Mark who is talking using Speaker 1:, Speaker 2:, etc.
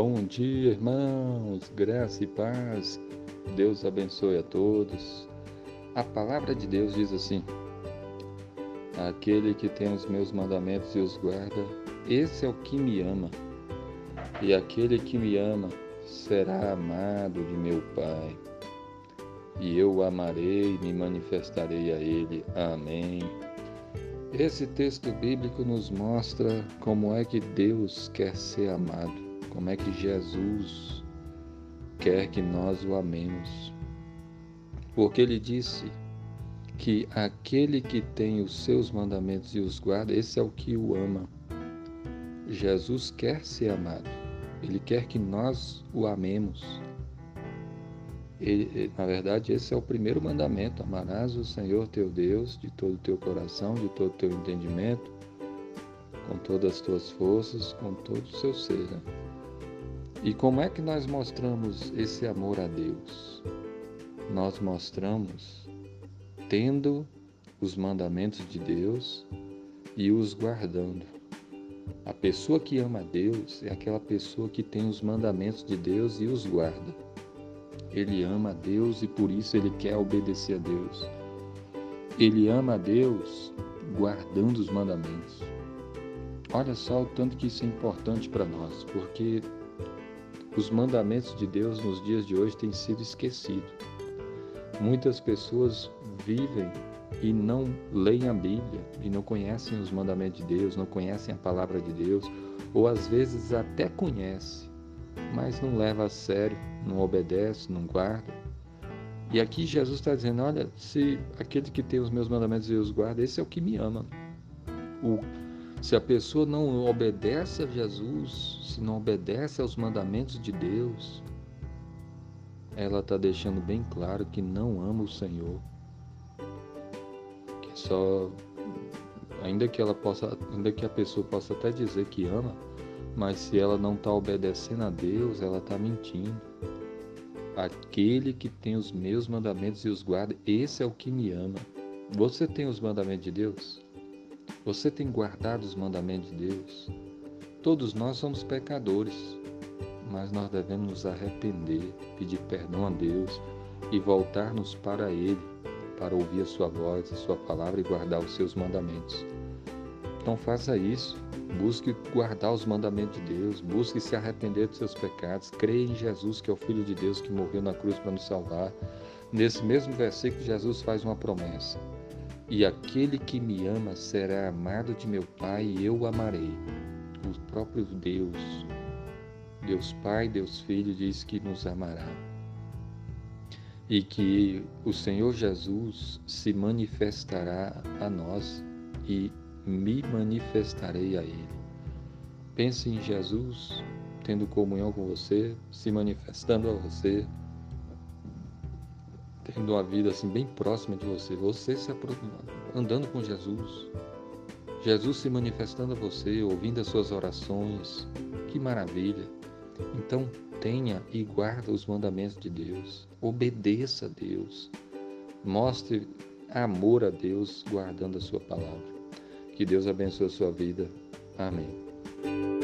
Speaker 1: Bom dia, irmãos, graça e paz. Deus abençoe a todos. A palavra de Deus diz assim: Aquele que tem os meus mandamentos e os guarda, esse é o que me ama. E aquele que me ama será amado de meu Pai. E eu o amarei e me manifestarei a ele. Amém. Esse texto bíblico nos mostra como é que Deus quer ser amado, como é que Jesus quer que nós o amemos. Porque ele disse que aquele que tem os seus mandamentos e os guarda, esse é o que o ama. Jesus quer ser amado, ele quer que nós o amemos. Ele, na verdade, esse é o primeiro mandamento: amarás o Senhor teu Deus de todo o teu coração, de todo o teu entendimento, com todas as tuas forças, com todo o seu ser. Né? E como é que nós mostramos esse amor a Deus? Nós mostramos tendo os mandamentos de Deus e os guardando. A pessoa que ama a Deus é aquela pessoa que tem os mandamentos de Deus e os guarda. Ele ama a Deus e por isso ele quer obedecer a Deus. Ele ama a Deus guardando os mandamentos. Olha só o tanto que isso é importante para nós, porque os mandamentos de Deus nos dias de hoje têm sido esquecidos. Muitas pessoas vivem e não leem a Bíblia e não conhecem os mandamentos de Deus, não conhecem a palavra de Deus, ou às vezes até conhecem, mas não leva a sério, não obedece, não guarda. E aqui Jesus está dizendo: olha, se aquele que tem os meus mandamentos e os guarda, esse é o que me ama. O, se a pessoa não obedece a Jesus, se não obedece aos mandamentos de Deus, ela está deixando bem claro que não ama o Senhor. Que só, ainda que ela possa, ainda que a pessoa possa até dizer que ama, mas se ela não está obedecendo a Deus, ela está mentindo. Aquele que tem os meus mandamentos e os guarda, esse é o que me ama. Você tem os mandamentos de Deus? Você tem guardado os mandamentos de Deus? Todos nós somos pecadores, mas nós devemos nos arrepender, pedir perdão a Deus e voltar-nos para Ele, para ouvir a Sua voz, a Sua palavra e guardar os seus mandamentos. Então faça isso, busque guardar os mandamentos de Deus, busque se arrepender dos seus pecados, creia em Jesus, que é o Filho de Deus que morreu na cruz para nos salvar. Nesse mesmo versículo, Jesus faz uma promessa: E aquele que me ama será amado de meu Pai, e eu o amarei. O próprio Deus, Deus Pai, Deus Filho, diz que nos amará. E que o Senhor Jesus se manifestará a nós e me manifestarei a Ele. Pense em Jesus tendo comunhão com você, se manifestando a você, tendo uma vida assim bem próxima de você, você se andando com Jesus, Jesus se manifestando a você, ouvindo as suas orações, que maravilha! Então tenha e guarda os mandamentos de Deus, obedeça a Deus, mostre amor a Deus guardando a sua palavra. Que Deus abençoe a sua vida. Amém.